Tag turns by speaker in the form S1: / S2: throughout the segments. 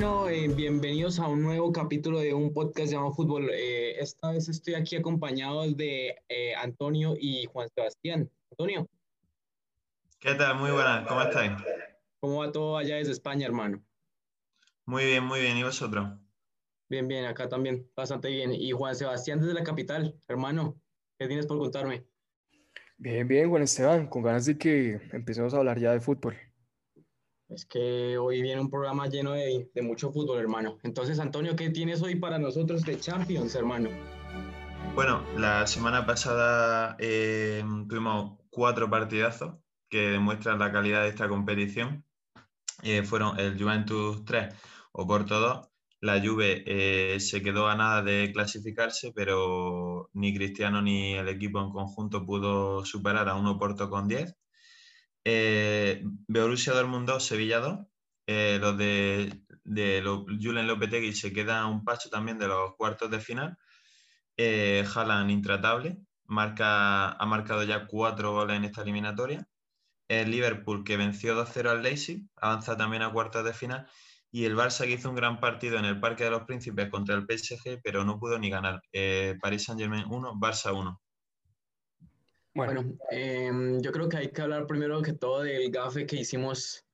S1: Bueno, eh, bienvenidos a un nuevo capítulo de un podcast llamado Fútbol. Eh, esta vez estoy aquí acompañado de eh, Antonio y Juan Sebastián. Antonio.
S2: ¿Qué tal? Muy buenas, ¿cómo estáis?
S1: ¿Cómo va todo allá desde España, hermano?
S2: Muy bien, muy bien. ¿Y vosotros?
S1: Bien, bien, acá también, bastante bien. Y Juan Sebastián desde la capital, hermano, ¿qué tienes por contarme?
S3: Bien, bien, Juan Esteban, con ganas de que empecemos a hablar ya de fútbol.
S1: Es que hoy viene un programa lleno de, mucho fútbol, hermano. Entonces, Antonio, ¿qué tienes hoy para nosotros de Champions, hermano?
S2: Bueno, la semana pasada eh, tuvimos cuatro partidazos que demuestran la calidad de esta competición. Eh, fueron el Juventus 3, Oporto 2. La Juve eh, se quedó a nada de clasificarse, pero ni Cristiano ni el equipo en conjunto pudo superar a un Oporto con 10. Eh, Borussia Dortmund 2, Sevilla 2. Eh, los de, de Julen Lopetegui se queda un paso también de los cuartos de final. Eh, intratable, marca, ha marcado ya cuatro goles en esta eliminatoria. El Liverpool que venció 2-0 al Leipzig, avanza también a cuartos de final. Y el Barça que hizo un gran partido en el Parque de los Príncipes contra el PSG, pero no pudo ni ganar. Eh, Paris Saint-Germain 1, Barça 1.
S1: Bueno, em, yo creo que hay que hablar primero que todo del gafe que hicimos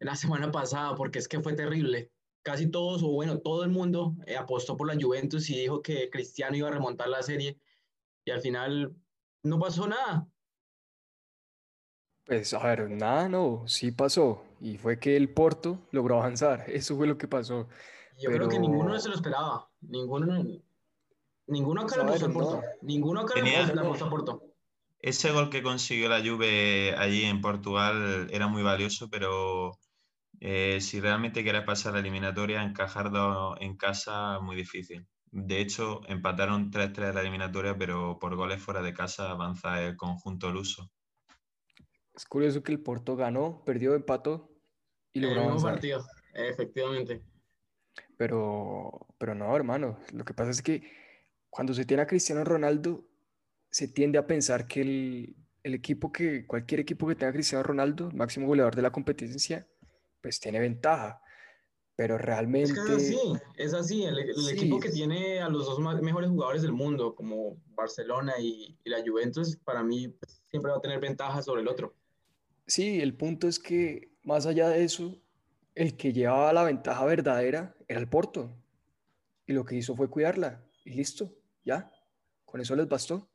S1: la semana pasada, porque es que fue terrible. Casi todos, o bueno, todo el mundo eh, apostó por la Juventus y dijo que Cristiano iba a remontar la serie y al final no pasó nada.
S3: Pues a ver, nada, no, sí pasó. Y fue que el Porto logró avanzar. Eso fue lo que pasó.
S1: Yo creo que ninguno se lo esperaba. Ninguno, ninguno acá le apostó Porto. Ninguno acá le apostó a Porto.
S2: Ese gol que consiguió la Juve allí en Portugal era muy valioso, pero eh, si realmente quieres pasar la eliminatoria, encajarlo en casa muy difícil. De hecho, empataron 3-3 en la eliminatoria, pero por goles fuera de casa avanza el conjunto luso.
S3: Es curioso que el Porto ganó, perdió, empató y logró avanzar.
S1: partido, efectivamente.
S3: Pero, pero no, hermano. Lo que pasa es que cuando se tiene a Cristiano Ronaldo, se tiende a pensar que el, equipo que, cualquier equipo que tenga Cristiano Ronaldo, máximo goleador de la competencia, pues tiene ventaja. Pero realmente... Es,
S1: así, es así. El, equipo que tiene a los dos mejores jugadores del mundo, como Barcelona y, la Juventus, para mí pues, siempre va a tener ventaja sobre el otro.
S3: Sí, el punto es que más allá de eso, el que llevaba la ventaja verdadera era el Porto. Y lo que hizo fue cuidarla. Y listo, ya. Con eso les bastó.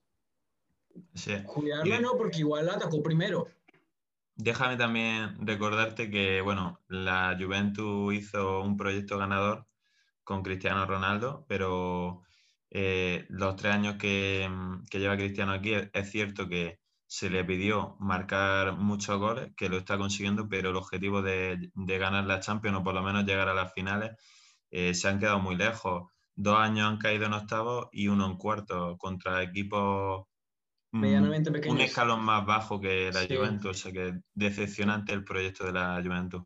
S1: Cuidarla no, porque igual la atacó primero.
S2: Déjame también recordarte que, bueno, la Juventus hizo un proyecto ganador con Cristiano Ronaldo, pero eh, los tres años que, lleva Cristiano aquí, es, cierto que se le pidió marcar muchos goles, que lo está consiguiendo, pero el objetivo de, ganar la Champions o por lo menos llegar a las finales eh, se han quedado muy lejos. Dos años han caído en octavos y uno en cuarto contra equipos
S1: medianamente
S2: Un escalón más bajo que la Juventus, o sea que decepcionante el proyecto de la Juventus.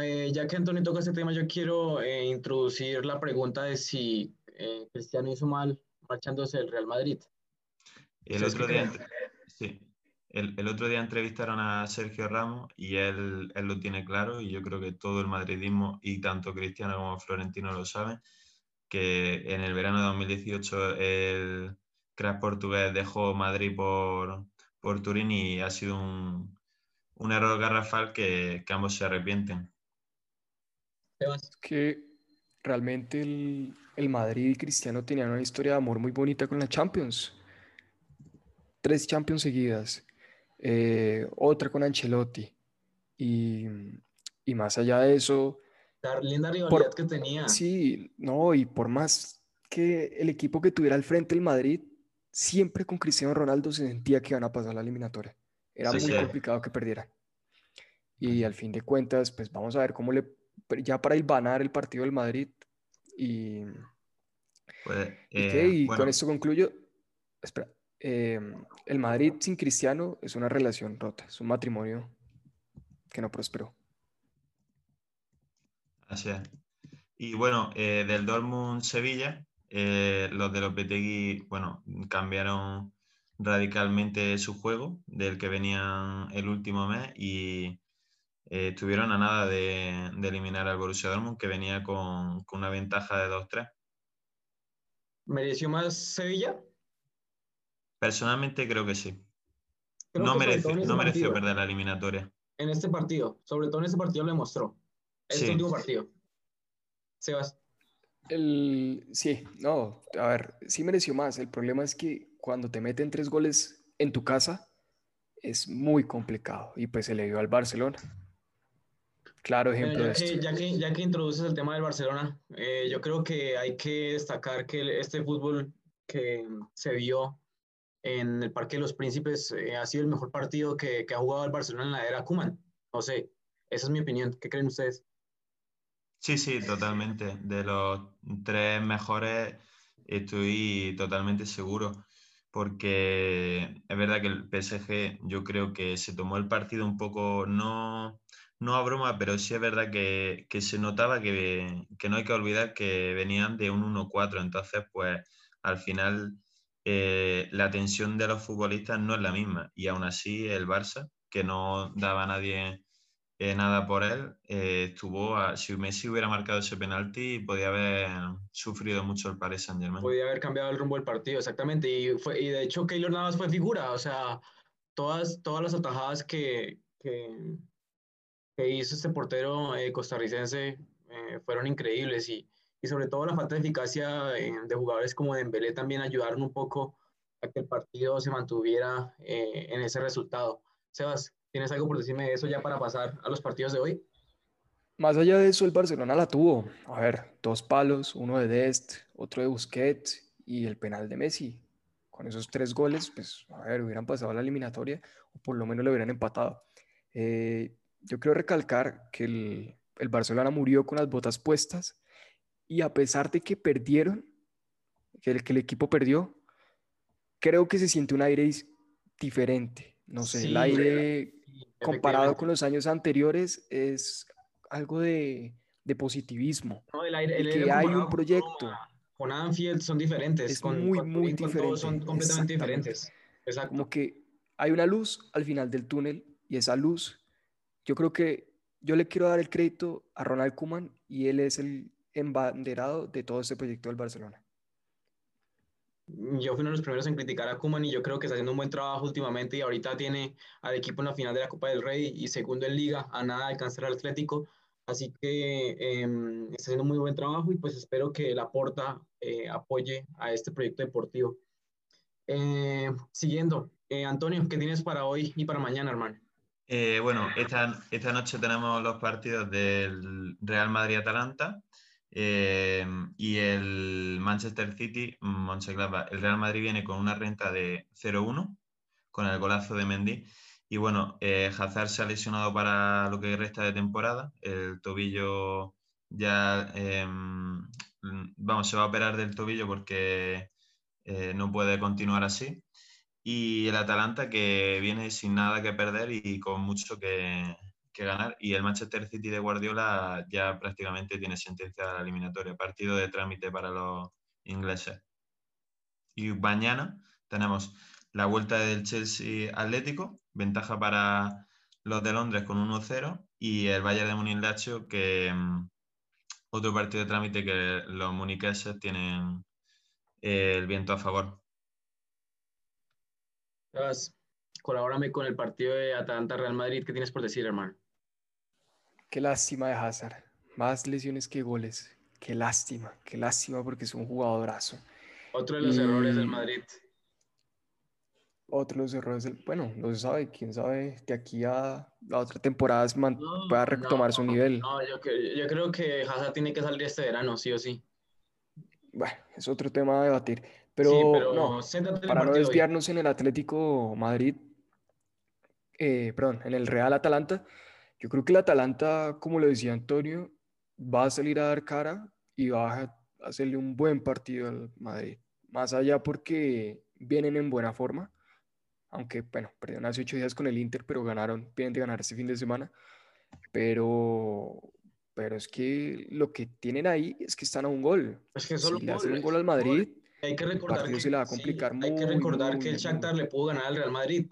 S1: Eh, ya que Antonio toca este tema, yo quiero eh, introducir la pregunta de si eh, Cristiano hizo mal marchándose del Real Madrid.
S2: El otro, día, sí, el, el, otro día entrevistaron a Sergio Ramos y él, él, lo tiene claro y yo creo que todo el madridismo y tanto Cristiano como Florentino lo saben, que en el verano de 2018 el crack portugués dejó Madrid por, por Turín y ha sido un, un error garrafal que, que, ambos se arrepienten.
S3: Es que realmente el, el, Madrid y Cristiano tenían una historia de amor muy bonita con la Champions. Tres Champions seguidas, eh, otra con Ancelotti. Y, y, más allá de eso...
S1: La linda rivalidad que tenía.
S3: Sí, no, y por más que el equipo que tuviera al frente el Madrid siempre con Cristiano Ronaldo se sentía que iban a pasar la eliminatoria. Era muy complicado que perdiera. Y al fin de cuentas, pues vamos a ver cómo le, ya para ganar el partido del Madrid. Y,
S2: pues,
S3: y, eh, con esto concluyo. Espera, em, el Madrid sin Cristiano es una relación rota, es un matrimonio que no prosperó.
S2: Así es. Y bueno, eh, del Dortmund Sevilla, eh, los de los Betegui, bueno, cambiaron radicalmente su juego del que venían el último mes y eh, estuvieron a nada de, eliminar al Borussia Dortmund, que venía con, una ventaja de 2-3.
S1: ¿Mereció más Sevilla?
S2: Personalmente creo que sí. no, mereció, no mereció perder la eliminatoria.
S1: En este partido, sobre todo en este partido lo demostró. Este último partido. Sebas.
S3: El, sí, no, a ver, sí mereció más. El problema es que cuando te meten tres goles en tu casa es muy complicado y pues se le dio al Barcelona. Claro ejemplo
S1: ya, que, ya, que, ya que introduces el tema del Barcelona, eh, yo creo que hay que destacar que este fútbol que se vio en el Parque de los Príncipes eh, ha sido el mejor partido que, que, ha jugado el Barcelona en la era Kuman. No sé, esa es mi opinión. ¿Qué creen ustedes?
S2: Sí, sí, totalmente. De los tres mejores estoy totalmente seguro, porque es verdad que el PSG yo creo que se tomó el partido un poco, no, no a broma, pero sí es verdad que, se notaba que, no hay que olvidar que venían de un 1-4, entonces pues al final eh, la tensión de los futbolistas no es la misma y aún así el Barça, que no daba a nadie nada por él. Eh, estuvo si Messi hubiera marcado ese penalti, podía haber sufrido mucho el Paris Saint Germain.
S1: Podía haber cambiado el rumbo del partido, exactamente. Y, fue, y de hecho, Keylor Navas fue figura. O sea, todas, todas las atajadas que, que, hizo este portero eh, costarricense eh, fueron increíbles. Y, y, sobre todo la falta de eficacia de jugadores como Dembélé también ayudaron un poco a que el partido se mantuviera en ese resultado. Sebas, ¿Tienes algo por decirme de eso ya para pasar a los partidos de hoy?
S3: Más allá de eso, el Barcelona la tuvo. A ver, dos palos, uno de Dest, otro de Busquets y el penal de Messi. Con esos tres goles, pues, a ver, hubieran pasado a la eliminatoria o por lo menos lo hubieran empatado. Eh, yo quiero recalcar que el, el Barcelona murió con las botas puestas y a pesar de que perdieron, que el, que el equipo perdió, creo que se siente un aire diferente. No sé, el aire comparado con los años anteriores, es algo de, positivismo.
S1: No, el aire,
S3: que hay un proyecto.
S1: Con, Anfield son diferentes.
S3: Es muy, muy diferente.
S1: Son completamente diferentes.
S3: Como que hay una luz al final del túnel y esa luz, yo creo que yo le quiero dar el crédito a Ronald Koeman y él es el embanderado de todo este proyecto del Barcelona
S1: yo fui uno de los primeros en criticar a Kuman y yo creo que está haciendo un buen trabajo últimamente y ahorita tiene al equipo en la final de la Copa del Rey y segundo en liga, a nada de alcanzar al Atlético. Así que em, está haciendo muy buen trabajo y pues espero que la Porta eh, apoye a este proyecto deportivo. Eh, siguiendo, eh, Antonio, ¿qué tienes para hoy y para mañana, hermano?
S2: bueno, esta, esta noche tenemos los partidos del Real Madrid-Atalanta eh, y el Manchester City, el Real Madrid viene con una renta de 0-1 con el golazo de Mendy. Y bueno, eh, Hazard se ha lesionado para lo que resta de temporada. El tobillo ya, em, vamos, se va a operar del tobillo porque eh, no puede continuar así. Y el Atalanta que viene sin nada que perder y con mucho que, que ganar y el Manchester City de Guardiola ya prácticamente tiene sentencia a la eliminatoria, partido de trámite para los ingleses. Y mañana tenemos la vuelta del Chelsea Atlético, ventaja para los de Londres con 1-0 y el Bayern de Múnich Lazio que mm, otro partido de trámite que los muniqueses tienen eh, el viento a favor.
S1: Colabórame con el partido de Atalanta-Real Madrid. ¿Qué tienes por decir, hermano?
S3: Qué lástima de Hazard. Más lesiones que goles. Qué lástima, qué lástima porque es un jugadorazo.
S1: Otro de los errores del Madrid.
S3: Otro de los errores del. Bueno, no se sabe. Quién sabe de aquí a la otra temporada man, pueda retomar su nivel.
S1: No, yo, yo, creo que Hazard tiene que salir este verano, sí o sí.
S3: Bueno, es otro tema a debatir. Pero, no, para no desviarnos en el Atlético Madrid, eh, perdón, en el Real Atalanta, yo creo que el Atalanta, como lo decía Antonio, va a salir a dar cara y va a hacerle un buen partido al Madrid. Más allá porque vienen en buena forma, aunque, bueno, perdieron hace ocho días con el Inter, pero ganaron, vienen de ganar este fin de semana. Pero, pero es que lo que tienen ahí es que están a un gol.
S1: Es que solo
S3: si le hacen un gol al Madrid,
S1: hay que recordar
S3: que, se le va a complicar
S1: Hay que recordar que el Shakhtar le pudo ganar al Real Madrid.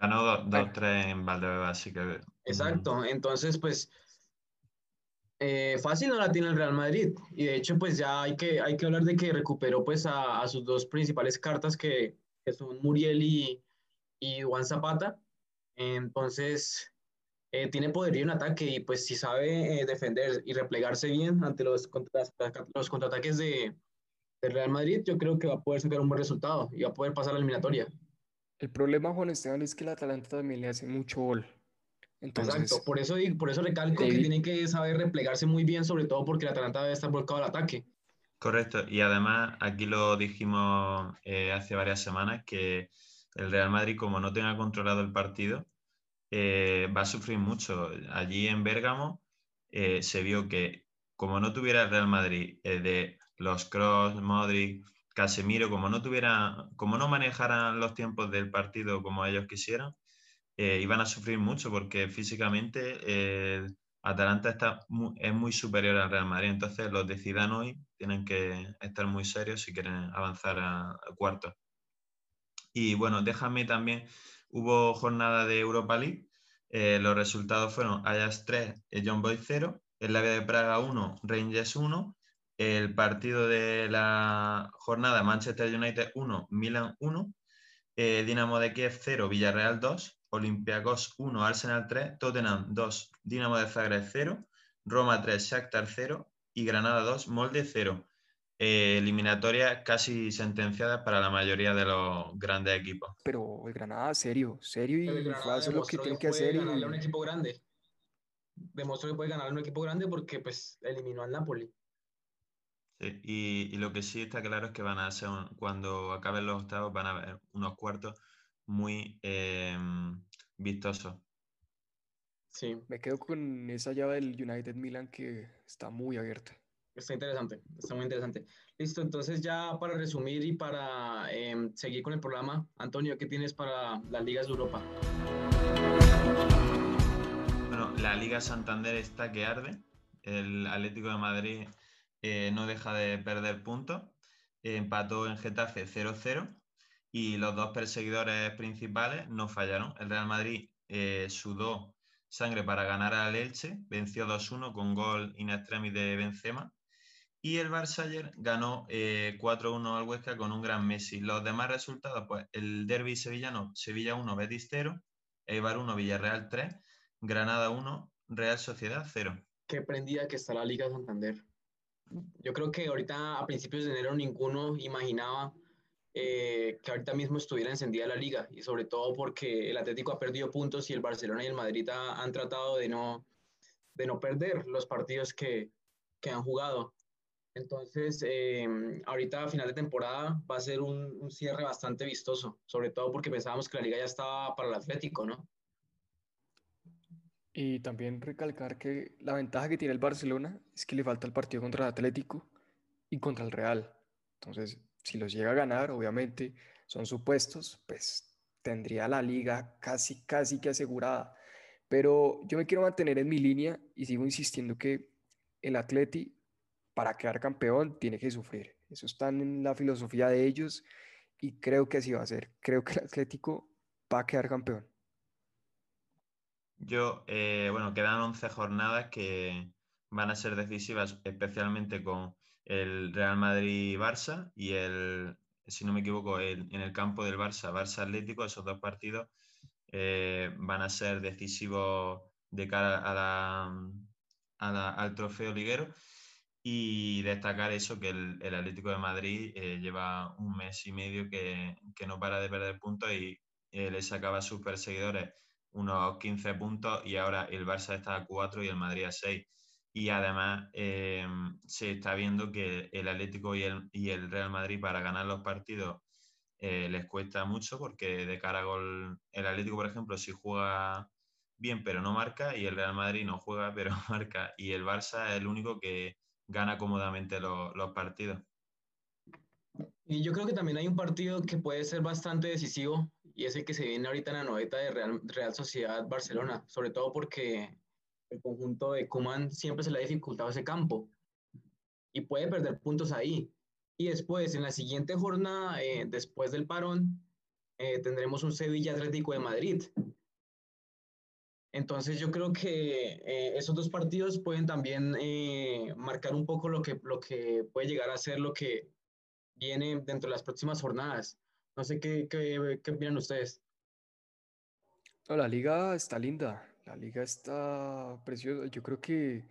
S2: Ganó 2-3 en Valdebebas, así que...
S1: Exacto, entonces pues eh, fácil no la tiene el Real Madrid y de hecho pues ya hay que, hay que hablar de que recuperó pues a, sus dos principales cartas que, que son Muriel y, y, Juan Zapata, entonces eh, tiene poderío en ataque y pues si sabe eh, defender y replegarse bien ante los, los contraataques de, del Real Madrid, yo creo que va a poder sacar un buen resultado y va a poder pasar a la eliminatoria.
S3: El problema, Juan Esteban, es que el Atalanta también le hace mucho gol.
S1: Entonces, Exacto, por eso, por eso recalco que tiene que saber replegarse muy bien, sobre todo porque el Atalanta debe estar volcado al ataque.
S2: Correcto, y además aquí lo dijimos eh, hace varias semanas que el Real Madrid, como no tenga controlado el partido, eh, va a sufrir mucho. Allí en Bérgamo eh, se vio que como no tuviera el Real Madrid de los Cross, Modric, Casemiro, como no tuviera, como no manejaran los tiempos del partido como ellos quisieran, eh, iban a sufrir mucho porque físicamente eh, Atalanta está es muy superior al Real Madrid. Entonces los de hoy tienen que estar muy serios si quieren avanzar a, cuarto. Y bueno, déjame también, hubo jornada de Europa League. Eh, los resultados fueron Ajax 3, John Boy 0, el de Praga 1, Rangers 1, el partido de la jornada Manchester United 1, Milan 1, eh, Dinamo de Kiev 0, Villarreal 2, Olympiacos 1, Arsenal 3, Tottenham 2, Dinamo de Zagreb 0, Roma 3, Shakhtar 0 y Granada 2, Molde 0. Eh, eliminatoria casi sentenciada para la mayoría de los grandes equipos.
S3: Pero el Granada, serio, serio y fue lo que tiene que, hacer.
S1: Ganarle a un equipo grande. Demostró que puede ganar a un equipo grande porque pues eliminó al Napoli
S2: y, lo que sí está claro es que van a ser, cuando acaben los octavos, van a haber unos cuartos muy em, vistosos.
S3: Sí. Me quedo con esa llave del United Milan que está muy abierta.
S1: Está interesante, está muy interesante. Listo, entonces ya para resumir y para em, seguir con el programa, Antonio, ¿qué tienes para las ligas de Europa?
S2: Bueno, la Liga Santander está que arde. El Atlético de Madrid eh, no deja de perder puntos. empató en Getafe 0-0 y los dos perseguidores principales no fallaron. El Real Madrid eh, sudó sangre para ganar al Elche, venció 2-1 con gol in extremis de Benzema. Y el Barça ayer ganó 4-1 eh, al Huesca con un gran Messi. Los demás resultados, pues el derby sevillano, Sevilla 1, Betis 0, Eibar 1, Villarreal 3, Granada 1, Real Sociedad 0.
S1: Qué prendida que está la Liga Santander. Yo creo que ahorita a principios de enero ninguno imaginaba eh, que ahorita mismo estuviera encendida la liga y sobre todo porque el Atlético ha perdido puntos y el Barcelona y el Madrid han tratado de no, de no perder los partidos que, que han jugado. Entonces, eh, ahorita a final de temporada va a ser un, un, cierre bastante vistoso, sobre todo porque pensábamos que la liga ya estaba para el Atlético, ¿no?
S3: Y también recalcar que la ventaja que tiene el Barcelona es que le falta el partido contra el Atlético y contra el Real. Entonces, si los llega a ganar, obviamente son supuestos, pues tendría la liga casi, casi que asegurada. Pero yo me quiero mantener en mi línea y sigo insistiendo que el Atleti, para quedar campeón, tiene que sufrir. Eso está en la filosofía de ellos y creo que así va a ser. Creo que el Atlético va a quedar campeón.
S2: Yo, eh, bueno, quedan 11 jornadas que van a ser decisivas, especialmente con el Real Madrid-Barça y el, si no me equivoco, en el campo del Barça, Barça Atlético, esos dos partidos eh, van a ser decisivos de cara a al trofeo liguero. Y destacar eso, que el, Atlético de Madrid eh, lleva un mes y medio que, que, no para de perder puntos y le sacaba a sus perseguidores unos 15 puntos y ahora el Barça está a 4 y el Madrid a 6. Y además eh, se está viendo que el Atlético y el, y el Real Madrid para ganar los partidos eh, les cuesta mucho porque de cara a gol, el Atlético, por ejemplo, si juega bien pero no marca y el Real Madrid no juega pero marca y el Barça es el único que gana cómodamente los, los partidos.
S1: Y yo creo que también hay un partido que puede ser bastante decisivo y es el que se viene ahorita en la noveta de Real, Real Sociedad Barcelona, sobre todo porque el conjunto de Kuman siempre se le ha dificultado ese campo y puede perder puntos ahí. Y después, en la siguiente jornada, eh, después del parón, eh, tendremos un Sevilla Atlético de Madrid. Entonces yo creo que eh, esos dos partidos pueden también marcar un poco lo que, lo que puede llegar a ser lo que viene dentro de las próximas jornadas. No qué, qué, qué opinan ustedes.
S3: La liga está linda, la liga está preciosa. Yo creo que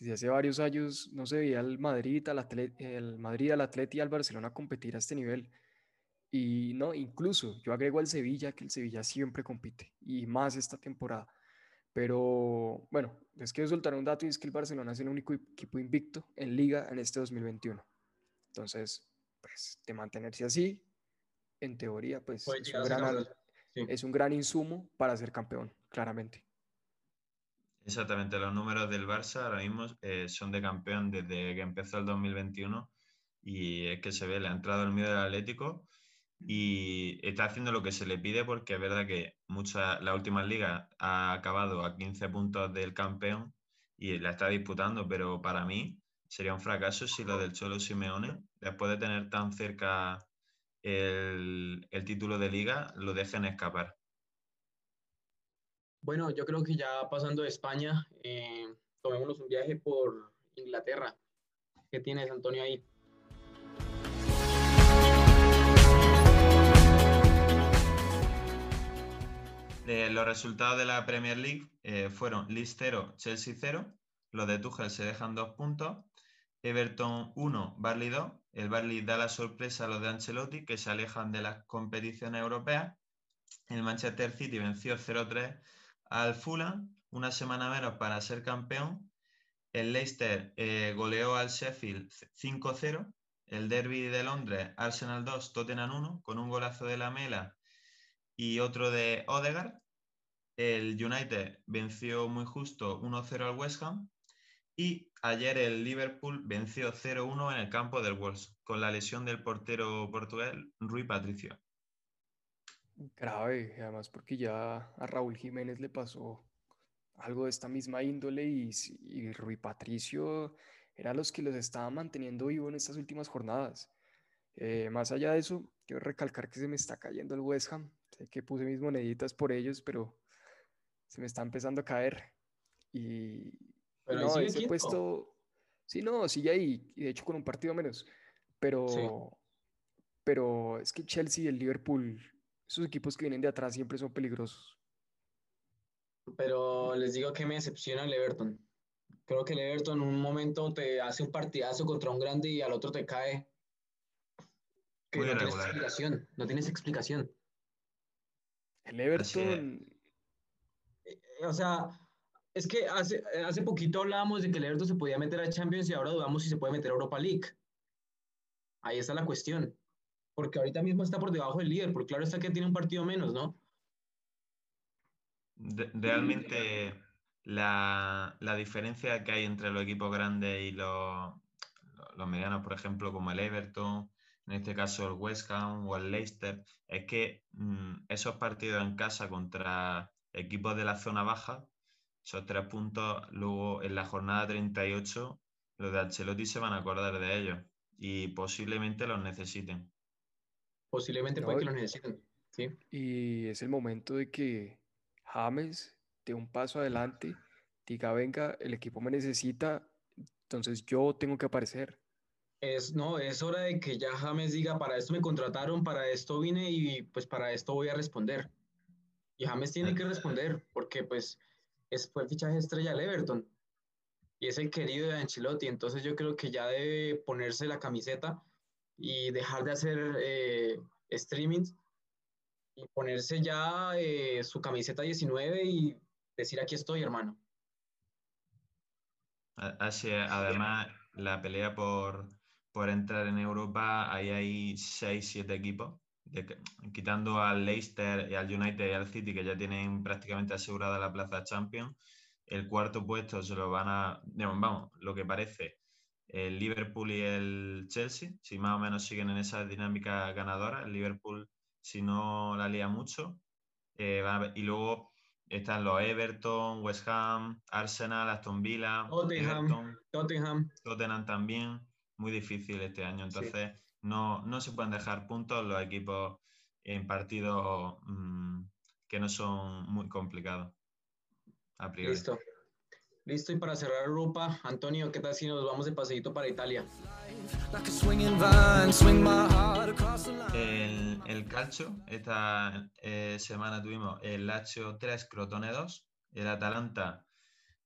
S3: desde hace varios años no se veía al Madrid, al el Madrid, al Atleti y al Barcelona competir a este nivel. Y no, incluso yo agrego al Sevilla, que el Sevilla siempre compite, y más esta temporada. Pero bueno, les quiero soltar un dato y es que el Barcelona es el único equipo invicto en liga en este 2021. Entonces, pues de mantenerse así, en teoría, pues es un, gran, es un, gran, insumo para ser campeón, claramente.
S2: Exactamente, los números del Barça ahora mismo eh, son de campeón desde que empezó el 2021 y es que se ve, le ha entrado el miedo del Atlético y está haciendo lo que se le pide porque es verdad que mucha, la última liga ha acabado a 15 puntos del campeón y la está disputando, pero para mí sería un fracaso si lo del Cholo Simeone, después de tener tan cerca el, título de liga, lo dejen escapar.
S1: Bueno, yo creo que ya pasando de España, eh, tomémonos un viaje por Inglaterra. ¿Qué tienes, Antonio, ahí?
S2: los resultados de la Premier League eh, fueron Leeds 0, Chelsea 0. Los de Tuchel se dejan dos puntos. Everton 1, Barley 2. El Barley da la sorpresa a los de Ancelotti, que se alejan de las competiciones europeas. El Manchester City venció 0-3 al Fulham, una semana menos para ser campeón. El Leicester eh, goleó al Sheffield 5-0. El Derby de Londres, Arsenal 2, Tottenham 1, con un golazo de la Mela y otro de Odegaard. El United venció muy justo 1-0 al West Ham. Y ayer el Liverpool venció 0-1 en el campo del Wolves, con la lesión del portero portugués Rui Patricio.
S3: Grave, además porque ya a Raúl Jiménez le pasó algo de esta misma índole y, y Rui Patricio era los que los estaba manteniendo vivo en estas últimas jornadas. Eh, más allá de eso, quiero recalcar que se me está cayendo el West Ham. Sé que puse mis moneditas por ellos, pero se me está empezando a caer. Y, no, ese puesto, sí, no, sigue ahí, y de hecho con un partido menos. Pero, pero es que Chelsea y el Liverpool, esos equipos que vienen de atrás siempre son peligrosos.
S1: Pero les digo que me decepciona el Everton. Creo que el Everton en un momento te hace un partidazo contra un grande y al otro te cae que no tienes explicación, no tienes explicación.
S3: El Everton.
S1: Eh, o sea, es que hace, hace poquito hablábamos de que el Everton se podía meter a Champions y ahora dudamos si se puede meter a Europa League. Ahí está la cuestión. Porque ahorita mismo está por debajo del líder, porque claro está que tiene un partido menos, ¿no?
S2: realmente la, la, diferencia que hay entre los equipos grandes y los, los medianos, por ejemplo, como el Everton, en este caso el West Ham o el Leicester, es que mm, esos partidos en casa contra equipos de la zona baja, esos tres puntos, luego en la jornada 38, los de Ancelotti se van a acordar de ellos y posiblemente los necesiten.
S1: Posiblemente puede que los necesiten, sí.
S3: Y es el momento de que James dé un paso adelante, diga, venga, el equipo me necesita, entonces yo tengo que aparecer.
S1: Es, no, es hora de que ya James diga, para esto me contrataron, para esto vine y pues para esto voy a responder. Y James tiene que responder porque pues es, fue el fichaje estrella del Everton y es el querido de Ancelotti. Entonces yo creo que ya debe ponerse la camiseta y dejar de hacer eh, streamings y ponerse ya eh, su camiseta 19 y decir aquí estoy, hermano.
S2: Así, además, la pelea por, por entrar en Europa, ahí hay 6-7 equipos, quitando al Leicester y al United y al City, que ya tienen prácticamente asegurada la plaza Champions. El cuarto puesto se lo van a, vamos, lo que parece, el Liverpool y el Chelsea, si más o menos siguen en esa dinámica ganadora. El Liverpool, si no la lía mucho. Eh, y luego están los Everton, West Ham, Arsenal, Aston Villa,
S1: Tottenham, Tottenham.
S2: Tottenham también muy difícil este año. Entonces, no, no se pueden dejar puntos los equipos en partidos mm, que no son muy complicados. A priori.
S1: Listo. Listo, y para cerrar Europa, Antonio, ¿qué tal si nos vamos de paseíto para Italia?
S2: El, el calcio, esta eh, semana tuvimos el Lazio 3, Crotone 2, el Atalanta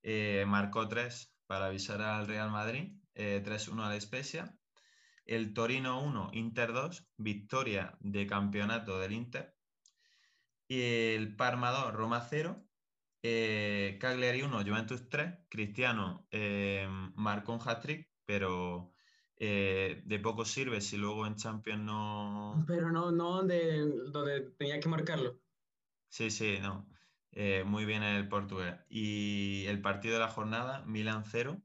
S2: eh, marcó 3 para avisar al Real Madrid, 3-1 eh, a la Spezia, el Torino 1, Inter 2, victoria de campeonato del Inter, y el Parma 2, Roma 0, eh, Cagliari 1, Juventus 3. Cristiano eh, marcó un hat-trick, pero eh, de poco sirve si luego en Champions no.
S1: Pero no, no donde, donde tenía que marcarlo.
S2: Sí, sí, no. muy bien el portugués. Y el partido de la jornada, Milan 0,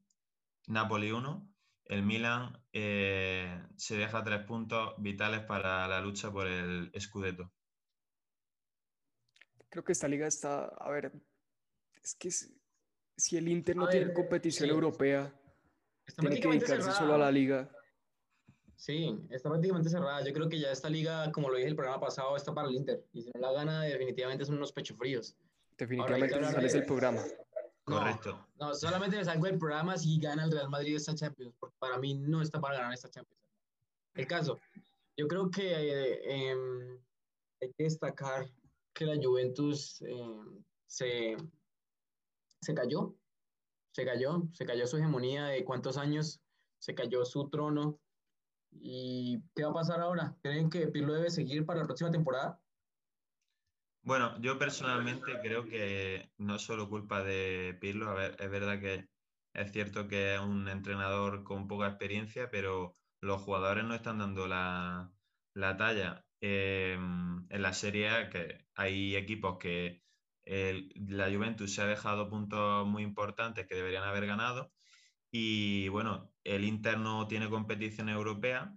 S2: Napoli 1. El Milan se deja tres puntos vitales para la lucha por el Scudetto.
S3: Creo que esta liga está, a ver, es que si el Inter no tiene competición europea, tiene que dedicarse solo a la liga.
S1: Sí, está prácticamente cerrada. Yo creo que ya esta liga, como lo dije el programa pasado, está para el Inter. Y si no la gana, definitivamente son unos pechos fríos.
S3: Definitivamente no sales del programa.
S2: Correcto.
S1: No, solamente me salgo del programa si gana el Real Madrid esta Champions, porque para mí no está para ganar esta Champions. El caso, yo creo que eh, em, hay que destacar que la Juventus em, se, se cayó, se cayó, se cayó su hegemonía de cuántos años, se cayó su trono. ¿Y qué va a pasar ahora? ¿Creen que Pirlo debe seguir para la próxima temporada?
S2: Bueno, yo personalmente creo que no es solo culpa de Pirlo. A es verdad que es cierto que es un entrenador con poca experiencia, pero los jugadores no están dando la, talla. Eh, en la serie que hay equipos que la Juventus se ha dejado puntos muy importantes que deberían haber ganado. Y bueno, el Inter no tiene competición europea.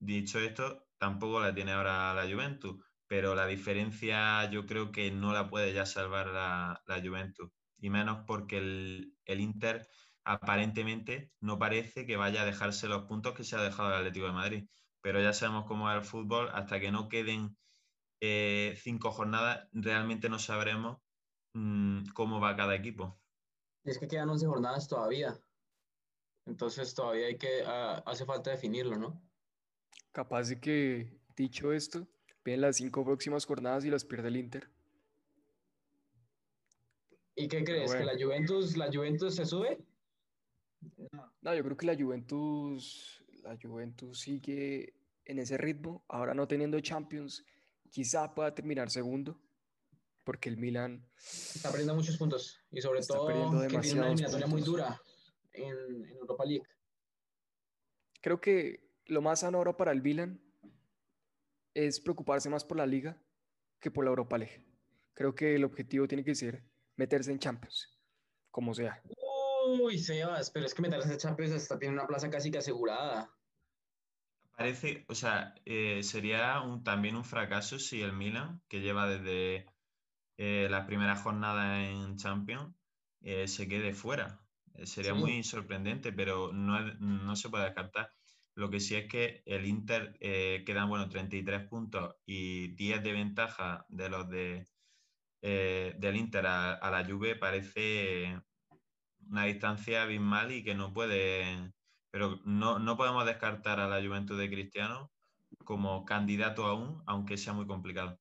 S2: Dicho esto, tampoco la tiene ahora la Juventus, pero la diferencia yo creo que no la puede ya salvar la, Juventus. Y menos porque el, Inter aparentemente no parece que vaya a dejarse los puntos que se ha dejado el Atlético de Madrid. Pero ya sabemos cómo es el fútbol, hasta que no queden eh, cinco jornadas, realmente no sabremos Mm, cómo va cada equipo.
S1: Y es que quedan 11 jornadas todavía. Entonces todavía hay que, ah, hace falta definirlo, ¿no?
S3: Capaz de que, dicho esto, vienen las cinco próximas jornadas y las pierde el Inter.
S1: ¿Y qué crees? ¿Que la Juventus, la Juventus se sube?
S3: No. yo creo que la Juventus, la Juventus sigue en ese ritmo. Ahora no teniendo Champions, quizá pueda terminar segundo porque el Milan
S1: está perdiendo muchos puntos y sobre todo que tiene una eliminatoria muy dura en, Europa League.
S3: Creo que lo más sano ahora para el Milan es preocuparse más por la liga que por la Europa League. Creo que el objetivo tiene que ser meterse en Champions, como sea.
S1: Uy, Sebas, pero es que meterse en Champions hasta tiene una plaza casi que asegurada.
S2: Parece, o sea, eh, sería un, también un fracaso si el Milan, que lleva desde eh, la primera jornada en Champions eh, se quede fuera. Eh, sería muy sorprendente, pero no, no, se puede descartar. Lo que sí es que el Inter quedan bueno, 33 puntos y 10 de ventaja de los de, del Inter a, la Juve parece una distancia abismal y que no puede, pero no, no podemos descartar a la Juventud de Cristiano como candidato aún, aunque sea muy complicado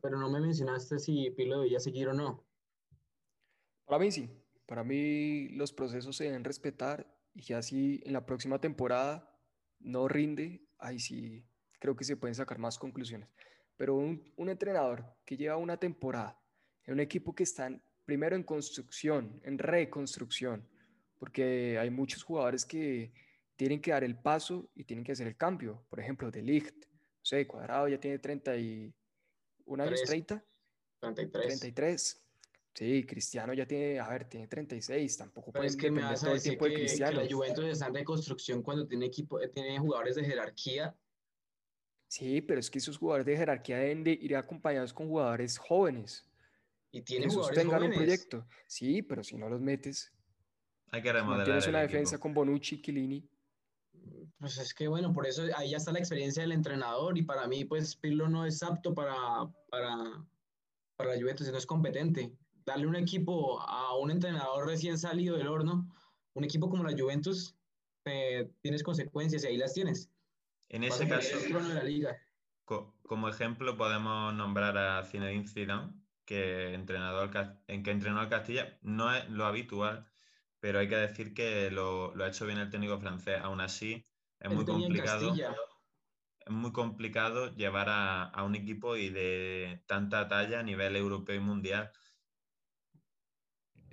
S1: pero no me mencionaste si Pirlo debía seguir o no.
S3: Para mí sí. Para mí los procesos se deben respetar y ya si en la próxima temporada no rinde, ahí sí creo que se pueden sacar más conclusiones. Pero un, un entrenador que lleva una temporada en un equipo que está primero en construcción, en reconstrucción, porque hay muchos jugadores que tienen que dar el paso y tienen que hacer el cambio. Por ejemplo, De Ligt, no sé, Cuadrado ya tiene 30 y ¿Un año 30? 33. 33. Sí, Cristiano ya tiene, a ver, tiene 36, tampoco puede
S1: es que me vas a decir que, Cristiano. que la Juventus está en reconstrucción cuando tiene equipo, eh, tiene jugadores de jerarquía.
S3: Sí, pero es que esos jugadores de jerarquía deben de ir acompañados con jugadores jóvenes.
S1: Y tienen que jugadores tengan un proyecto.
S3: Sí, pero si no los metes.
S2: Hay que remodelar.
S3: tienes una defensa con Bonucci, Chiellini.
S1: Pues es que bueno, por eso ahí ya está la experiencia del entrenador y para mí pues Pirlo no es apto para, para, para la Juventus, no es competente. Darle un equipo a un entrenador recién salido del horno, un equipo como la Juventus, eh, tienes consecuencias y ahí las tienes.
S2: En ese caso, como ejemplo podemos nombrar a Zinedine Zidane, que, entrenador, en que entrenó al Castilla. No es lo habitual, pero hay que decir que lo, lo ha hecho bien el técnico francés. Aún así, es muy complicado. Es muy complicado llevar a, un equipo y de tanta talla a nivel europeo y mundial.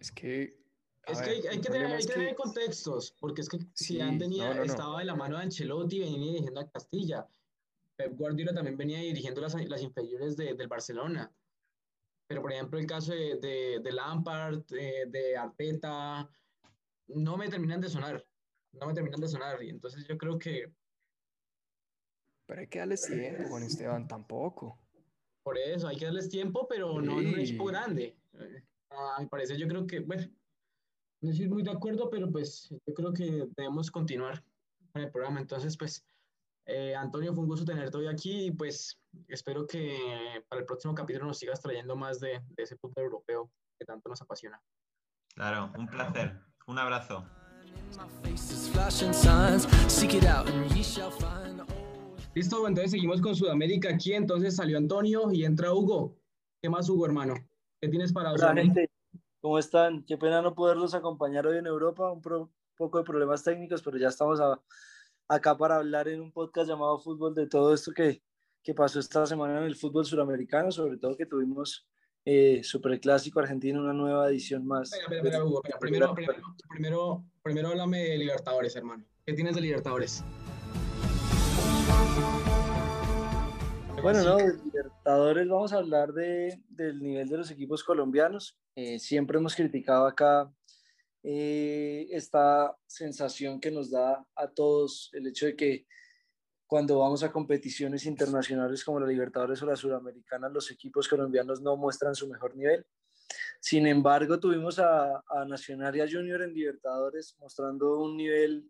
S3: Es que
S1: es que hay, que tener, contextos, porque es que si han tenía, estaba de la mano de Ancelotti venía dirigiendo a Castilla. Pep Guardiola también venía dirigiendo las, las inferiores de, del Barcelona. Pero, por ejemplo, el caso de, de, de Lampard, de, de, Arteta, no me terminan de sonar. No me terminan de sonar. Y entonces yo creo que...
S3: Pero hay que darles tiempo, Juan Esteban, tampoco.
S1: Por eso, hay que darles tiempo, pero no en un equipo grande. A mi parecer, yo creo que, bueno, no estoy muy de acuerdo, pero pues yo creo que debemos continuar con el programa. Entonces, pues, eh, Antonio, fue un gusto tenerte hoy aquí y pues espero que para el próximo capítulo nos sigas trayendo más de, ese fútbol europeo que tanto nos apasiona.
S2: Claro, un placer. Un abrazo.
S1: Listo, entonces seguimos con Sudamérica aquí. Entonces salió Antonio y entra Hugo. ¿Qué más, Hugo, hermano? ¿Qué tienes para
S4: Hola, gente. ¿Cómo están? Qué pena no poderlos acompañar hoy en Europa. Un poco de problemas técnicos, pero ya estamos acá para hablar en un podcast llamado Fútbol de todo esto que, que pasó esta semana en el fútbol suramericano, sobre todo que tuvimos eh, Superclásico Argentina, una nueva edición más.
S1: Primero, primero, primero, primero háblame de Libertadores, hermano. ¿Qué tienes de Libertadores?
S4: Bueno, no, de Libertadores vamos a hablar de, del nivel de los equipos colombianos. Eh, siempre hemos criticado acá eh, esta sensación que nos da a todos el hecho de que cuando vamos a competiciones internacionales como la Libertadores o la Suramericana, los equipos colombianos no muestran su mejor nivel. Sin embargo, tuvimos a, a Nacional y a Junior en Libertadores mostrando un nivel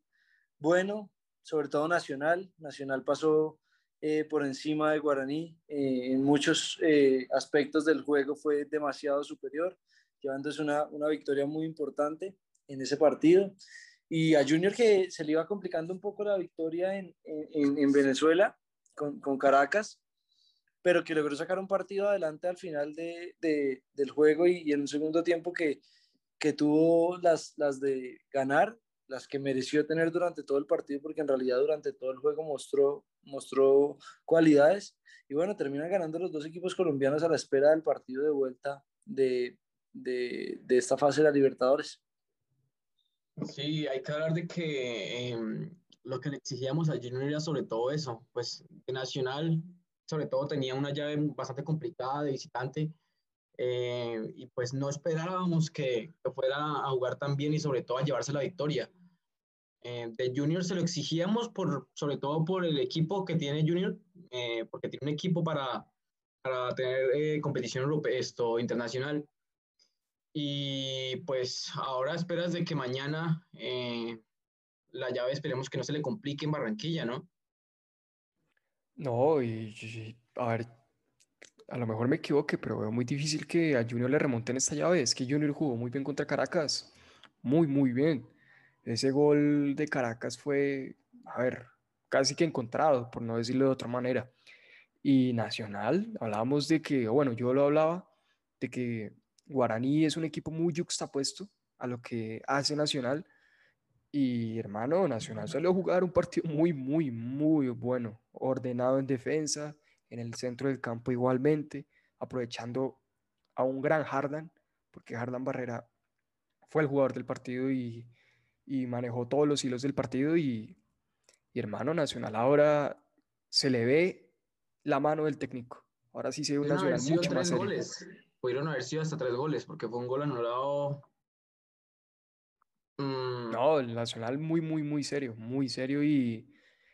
S4: bueno, sobre todo Nacional. Nacional pasó eh, por encima de Guaraní eh, en muchos eh, aspectos del juego fue demasiado superior, llevándose una, una victoria muy importante en ese partido. Y a Junior que se le iba complicando un poco la victoria en, en, en Venezuela con, con, Caracas, pero que logró sacar un partido adelante al final de, de, del juego y, y, en un segundo tiempo que, que tuvo las, las de ganar, las que mereció tener durante todo el partido, porque en realidad durante todo el juego mostró, mostró cualidades. Y bueno, terminan ganando los dos equipos colombianos a la espera del partido de vuelta de, de, de esta fase de la Libertadores.
S1: Sí, hay que hablar de que em, lo que le exigíamos a Junior era sobre todo eso, pues de Nacional sobre todo tenía una llave bastante complicada de visitante eh, y pues no esperábamos que, que, fuera a jugar tan bien y sobre todo a llevarse la victoria. Eh, de Junior se lo exigíamos por, sobre todo por el equipo que tiene Junior, eh, porque tiene un equipo para, para tener competición europea, esto, internacional y pues ahora esperas de que mañana eh, la llave esperemos que no se le complique en Barranquilla, ¿no?
S3: No, y, a ver, a lo mejor me equivoque, pero veo muy difícil que a Junior le remonten esta llave. Es que Junior jugó muy bien contra Caracas, muy, muy bien. Ese gol de Caracas fue, a ver, casi que encontrado, por no decirlo de otra manera. Y Nacional, hablábamos de que, bueno, yo lo hablaba, de que Guaraní es un equipo muy juxtapuesto a lo que hace Nacional. Y hermano, Nacional salió a jugar un partido muy, muy, muy bueno, ordenado en defensa, en el centro del campo igualmente, aprovechando a un gran Hardan, porque Hardan Barrera fue el jugador del partido y, y manejó todos los hilos del partido. Y, y, hermano, Nacional ahora se le ve la mano del técnico. Ahora sí se ve un Nacional mucho más serio
S1: pudieron haber sido hasta tres goles, porque fue un gol anulado.
S3: Mm. No, el Nacional muy, muy, muy serio, muy serio y,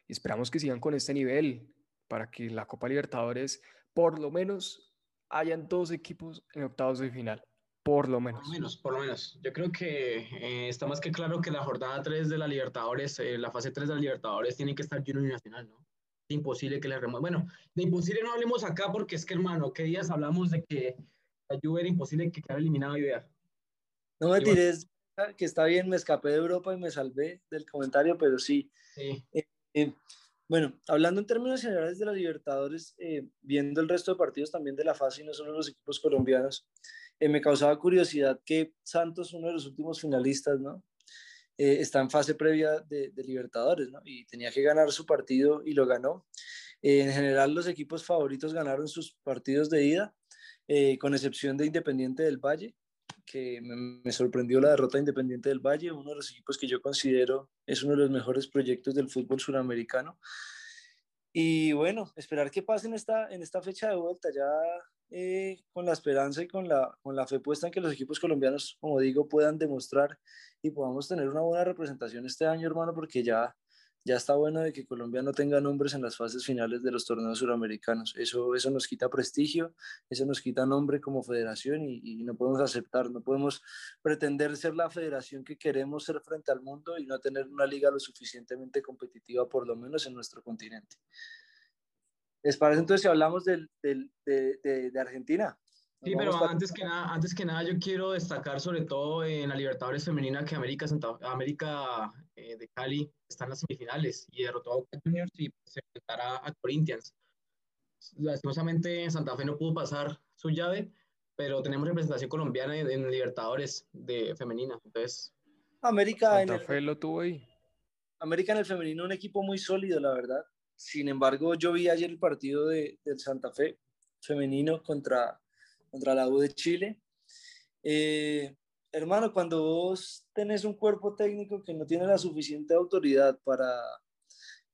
S3: esperamos que sigan con este nivel para que la Copa Libertadores, por lo menos, hayan dos equipos en octavos de final. Por lo menos.
S1: Por lo menos, por lo menos. Yo creo que eh, está más que claro que la jornada 3 de la Libertadores, eh, la fase 3 de la Libertadores, tiene que estar Junior Nacional, ¿no? Es imposible que le remueva. Bueno, de imposible no hablemos acá porque es que, hermano, ¿qué días hablamos de que la Juve era imposible que quedara eliminado y vea?
S4: No me tires que está bien, me escapé de Europa y me salvé del comentario, pero sí.
S1: Sí.
S4: Eh, bueno, hablando en términos generales de la Libertadores, viendo el resto de partidos también de la fase y no solo los equipos colombianos, eh, me causaba curiosidad que Santos, uno de los últimos finalistas, ¿no? Eh, está en fase previa de, Libertadores, ¿no? Y tenía que ganar su partido y lo ganó. Eh, en general, los equipos favoritos ganaron sus partidos de ida, con excepción de Independiente del Valle, que me, sorprendió la derrota de Independiente del Valle, uno de los equipos que yo considero es uno de los mejores proyectos del fútbol suramericano. Y bueno, esperar que pasen esta, en esta fecha de vuelta. Ya eh, con la esperanza y con la, con la fe puesta en que los equipos colombianos, como digo, puedan demostrar y podamos tener una buena representación este año, hermano, porque ya, ya está bueno de que Colombia no tenga nombres en las fases finales de los torneos suramericanos. Eso, eso nos quita prestigio, eso nos quita nombre como federación y, y no podemos aceptar, no podemos pretender ser la federación que queremos ser frente al mundo y no tener una liga lo suficientemente competitiva, por lo menos en nuestro continente. ¿Les parece entonces si hablamos del, del, de, de, Argentina?
S1: Sí, pero antes que, nada, antes que nada yo quiero destacar sobre todo en la Libertadores Femenina que América, Santa, América eh, de Cali está en las semifinales y derrotó a Boca Juniors y se enfrentará a Corinthians. Lastimosamente Santa Fe no pudo pasar su llave, pero tenemos representación colombiana en, en Libertadores de femenina. Entonces,
S4: América
S3: Santa Fe lo tuvo ahí.
S4: América en el femenino, un equipo muy sólido, la verdad. Sin embargo, yo vi ayer el partido de, del Santa Fe femenino contra, contra la U de Chile. Eh, hermano, cuando vos tenés un cuerpo técnico que no tiene la suficiente autoridad para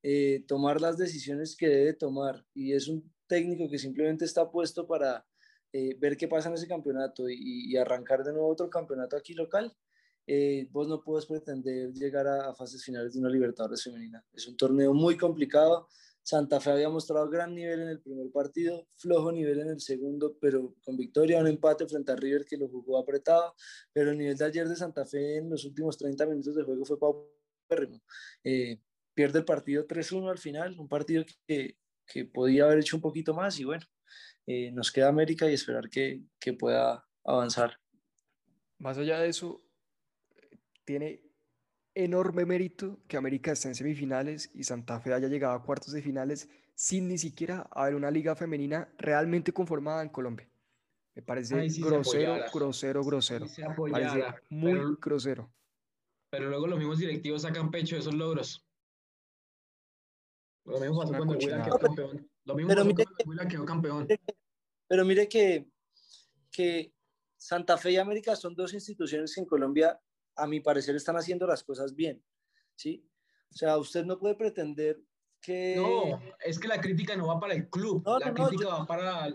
S4: eh, tomar las decisiones que debe tomar y es un técnico que simplemente está puesto para eh, ver qué pasa en ese campeonato y, y, arrancar de nuevo otro campeonato aquí local, eh, vos no puedes pretender llegar a, fases finales de una Libertadores femenina. Es un torneo muy complicado. Santa Fe había mostrado gran nivel en el primer partido, flojo nivel en el segundo, pero con victoria, un empate frente a River que lo jugó apretado, pero el nivel de ayer de Santa Fe en los últimos 30 minutos de juego fue paupérrimo. Eh, pierde el partido 3-1 al final, un partido que, que, podía haber hecho un poquito más y bueno, eh, nos queda América y esperar que, que pueda avanzar.
S3: Más allá de eso, tiene enorme mérito que América esté en semifinales y Santa Fe haya llegado a cuartos de finales sin ni siquiera haber una liga femenina realmente conformada en Colombia. Me parece grosero, grosero, grosero, parece muy grosero.
S1: Pero luego los mismos directivos sacan pecho de esos logros. Lo mismo pasó cuando Huila quedó campeón. Lo mismo pero mire, cuando quedó campeón.
S4: Pero mire que, que Santa Fe y América son dos instituciones que en Colombia a mi parecer están haciendo las cosas bien, ¿sí? O sea, usted no puede pretender que...
S1: No, es que la crítica no va para el club, la crítica va para,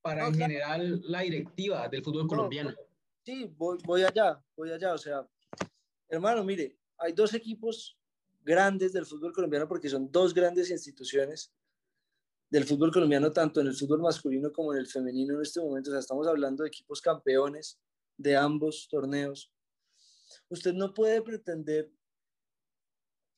S1: para en general la directiva del fútbol colombiano.
S4: Sí, voy, voy allá, voy allá, o sea, hermano, mire, hay dos equipos grandes del fútbol colombiano porque son dos grandes instituciones del fútbol colombiano, tanto en el fútbol masculino como en el femenino en este momento. O sea, estamos hablando de equipos campeones de ambos torneos. Usted no puede pretender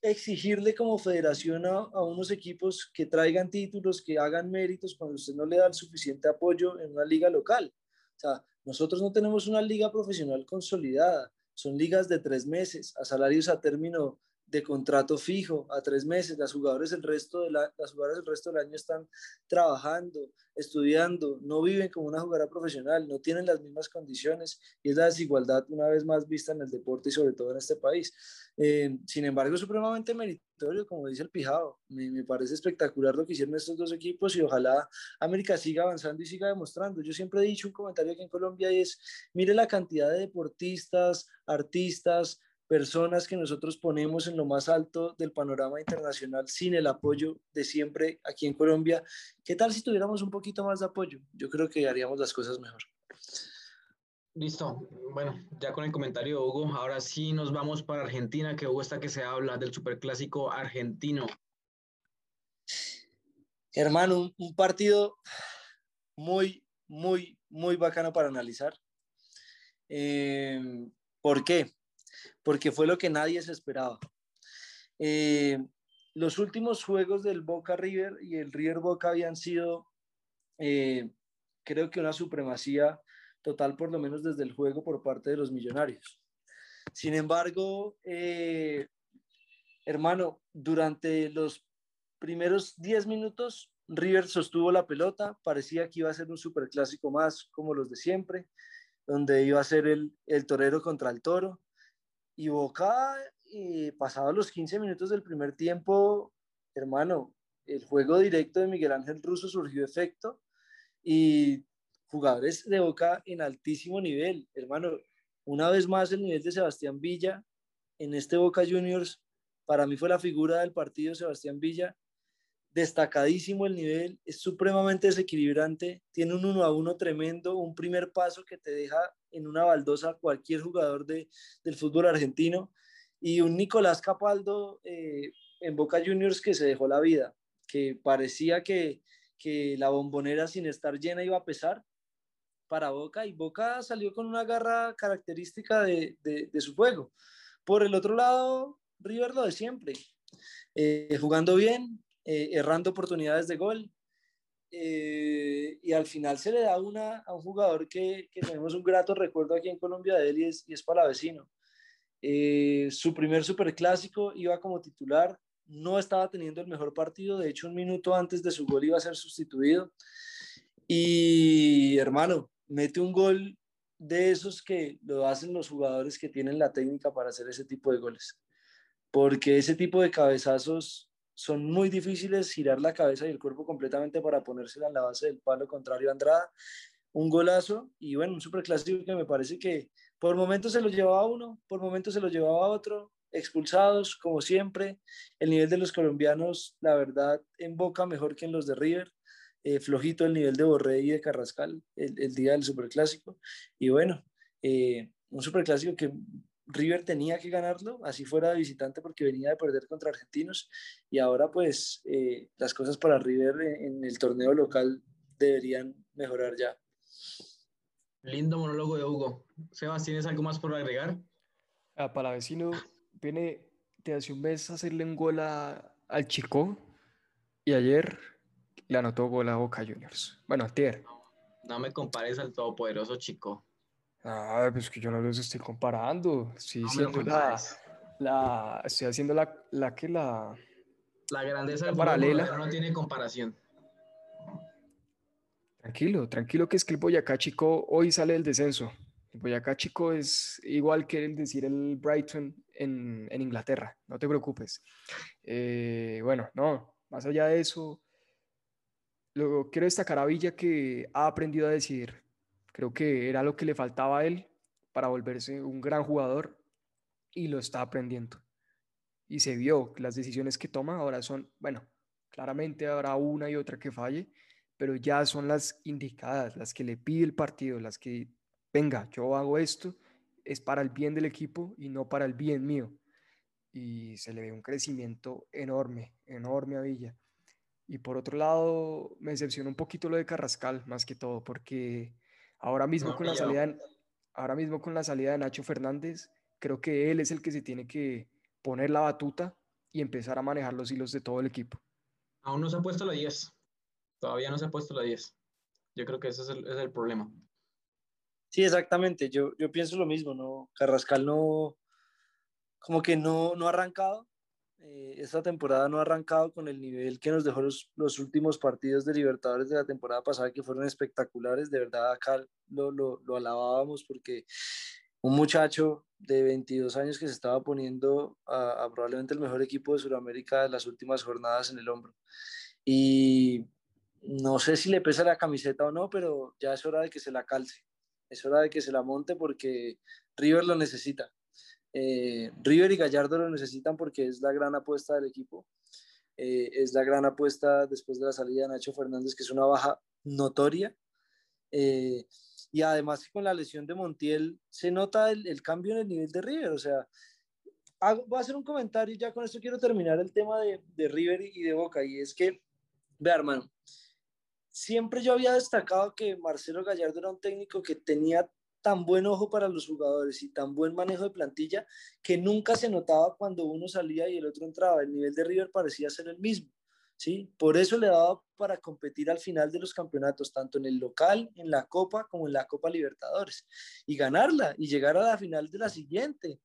S4: exigirle como federación a, unos equipos que traigan títulos, que hagan méritos cuando usted no le da el suficiente apoyo en una liga local. O sea, nosotros no tenemos una liga profesional consolidada, son ligas de tres meses, a salarios a término de contrato fijo a tres meses. Las jugadoras el resto de la, las jugadoras el resto del año están trabajando, estudiando, no viven como una jugadora profesional, no tienen las mismas condiciones y es la desigualdad una vez más vista en el deporte y sobre todo en este país. Eh, sin embargo, es supremamente meritorio, como dice el Pijado. Me, me, parece espectacular lo que hicieron estos dos equipos y ojalá América siga avanzando y siga demostrando. Yo siempre he dicho un comentario aquí en Colombia y es, mire la cantidad de deportistas, artistas, personas que nosotros ponemos en lo más alto del panorama internacional sin el apoyo de siempre aquí en Colombia. ¿Qué tal si tuviéramos un poquito más de apoyo? Yo creo que haríamos las cosas mejor.
S1: Listo. Bueno, ya con el comentario de Hugo, ahora sí nos vamos para Argentina, que Hugo está que se habla del superclásico argentino.
S4: Hermano, un partido muy, muy, muy bacano para analizar. Eh, ¿Por qué? Porque fue lo que nadie se esperaba. Eh, los últimos juegos del Boca River y el River Boca habían sido, eh, creo que una supremacía total, por lo menos desde el juego por parte de los millonarios. Sin embargo, hermano, durante los primeros 10 minutos, River sostuvo la pelota, parecía que iba a ser un superclásico más como los de siempre, donde iba a ser el, el torero contra el toro. Y Boca, eh, pasados los 15 minutos del primer tiempo, hermano, el juego directo de Miguel Ángel Russo surgió efecto y jugadores de Boca en altísimo nivel, hermano. Una vez más el nivel de Sebastián Villa en este Boca Juniors, para mí fue la figura del partido Sebastián Villa, destacadísimo el nivel, es supremamente desequilibrante, tiene un uno a uno tremendo, un primer paso que te deja en una baldosa cualquier jugador de, del fútbol argentino y un Nicolás Capaldo eh, en Boca Juniors que se dejó la vida, que parecía que, que la bombonera sin estar llena iba a pesar para Boca y Boca salió con una garra característica de, de, su juego. Por el otro lado, River lo de siempre, eh, jugando bien, eh, errando oportunidades de gol. Eh, y al final se le da una a un jugador que, tenemos un grato recuerdo aquí en Colombia de él y es, y es Palavecino. Eh, su primer superclásico iba como titular, no estaba teniendo el mejor partido, de hecho un minuto antes de su gol iba a ser sustituido. Y hermano, mete un gol de esos que lo hacen los jugadores que tienen la técnica para hacer ese tipo de goles. Porque ese tipo de cabezazos son muy difíciles girar la cabeza y el cuerpo completamente para ponérsela en la base del palo contrario a Andrada. Un golazo y bueno, un superclásico que me parece que por momentos se lo llevaba uno, por momentos se lo llevaba otro, expulsados como siempre. El nivel de los colombianos, la verdad, en boca mejor que en los de River. Eh, flojito el nivel de Borré y de Carrascal el, el día del superclásico. Y bueno, eh, un superclásico que River tenía que ganarlo, así fuera de visitante porque venía de perder contra argentinos y ahora pues eh, las cosas para River en, el torneo local deberían mejorar ya.
S1: Lindo monólogo de Hugo. Sebas, ¿tienes algo más por agregar?
S3: Ah, para vecino, viene de hace un mes a hacerle un gol al Chico y ayer le anotó gol a Boca Juniors. Bueno, ayer.
S1: No, no me compares al todopoderoso Chico.
S3: Ah, pues que yo no los estoy comparando. Estoy haciendo la, la, estoy haciendo la, la que la.
S1: La grandeza del paralela no tiene comparación.
S3: Tranquilo, tranquilo que es que el Boyacá Chico hoy sale del descenso. El Boyacá Chico es igual que el decir el Brighton en, en Inglaterra, no te preocupes. Eh, bueno, no, más allá de eso, luego quiero destacar a Villa que ha aprendido a decidir Creo que era lo que le faltaba a él para volverse un gran jugador y lo está aprendiendo. Y se vio que las decisiones que toma ahora son, bueno, claramente habrá una y otra que falle, pero ya son las indicadas, las que le pide el partido, las que, venga, yo hago esto, es para el bien del equipo y no para el bien mío. Y se le ve un crecimiento enorme, enorme a Villa. Y por otro lado, me decepcionó un poquito lo de Carrascal, más que todo, porque Ahora mismo, con la salida, ahora mismo con la salida de Nacho Fernández, creo que él es el que se tiene que poner la batuta y empezar a manejar los hilos de todo el equipo.
S1: Aún no se ha puesto la 10. Todavía no se ha puesto la 10. Yo creo que ese es el, es el problema.
S4: Sí, exactamente. Yo, yo pienso lo mismo, ¿no? Carrascal no, como que no, no ha arrancado eh, esta temporada no ha arrancado con el nivel que nos dejó los, últimos partidos de Libertadores de la temporada pasada, que fueron espectaculares. De verdad, acá lo, lo, lo alabábamos porque un muchacho de 22 años que se estaba poniendo a, probablemente el mejor equipo de Sudamérica en las últimas jornadas en el hombro. Y no sé si le pesa la camiseta o no, pero ya es hora de que se la calce. Es hora de que se la monte porque River lo necesita. Eh, River y Gallardo lo necesitan porque es la gran apuesta del equipo. Eh, es la gran apuesta después de la salida de Nacho Fernández, que es una baja notoria. Eh, y además con la lesión de Montiel se nota el, el, cambio en el nivel de River. O sea, hago, voy a hacer un comentario y ya con esto quiero terminar el tema de, de River y de Boca. Y es que, vea hermano, siempre yo había destacado que Marcelo Gallardo era un técnico que tenía tan buen ojo para los jugadores y tan buen manejo de plantilla que nunca se notaba cuando uno salía y el otro entraba. El nivel de River parecía ser el mismo. ¿sí? Por eso le daba para competir al final de los campeonatos, tanto en el local, en la Copa, como en la Copa Libertadores, y ganarla y llegar a la final de la siguiente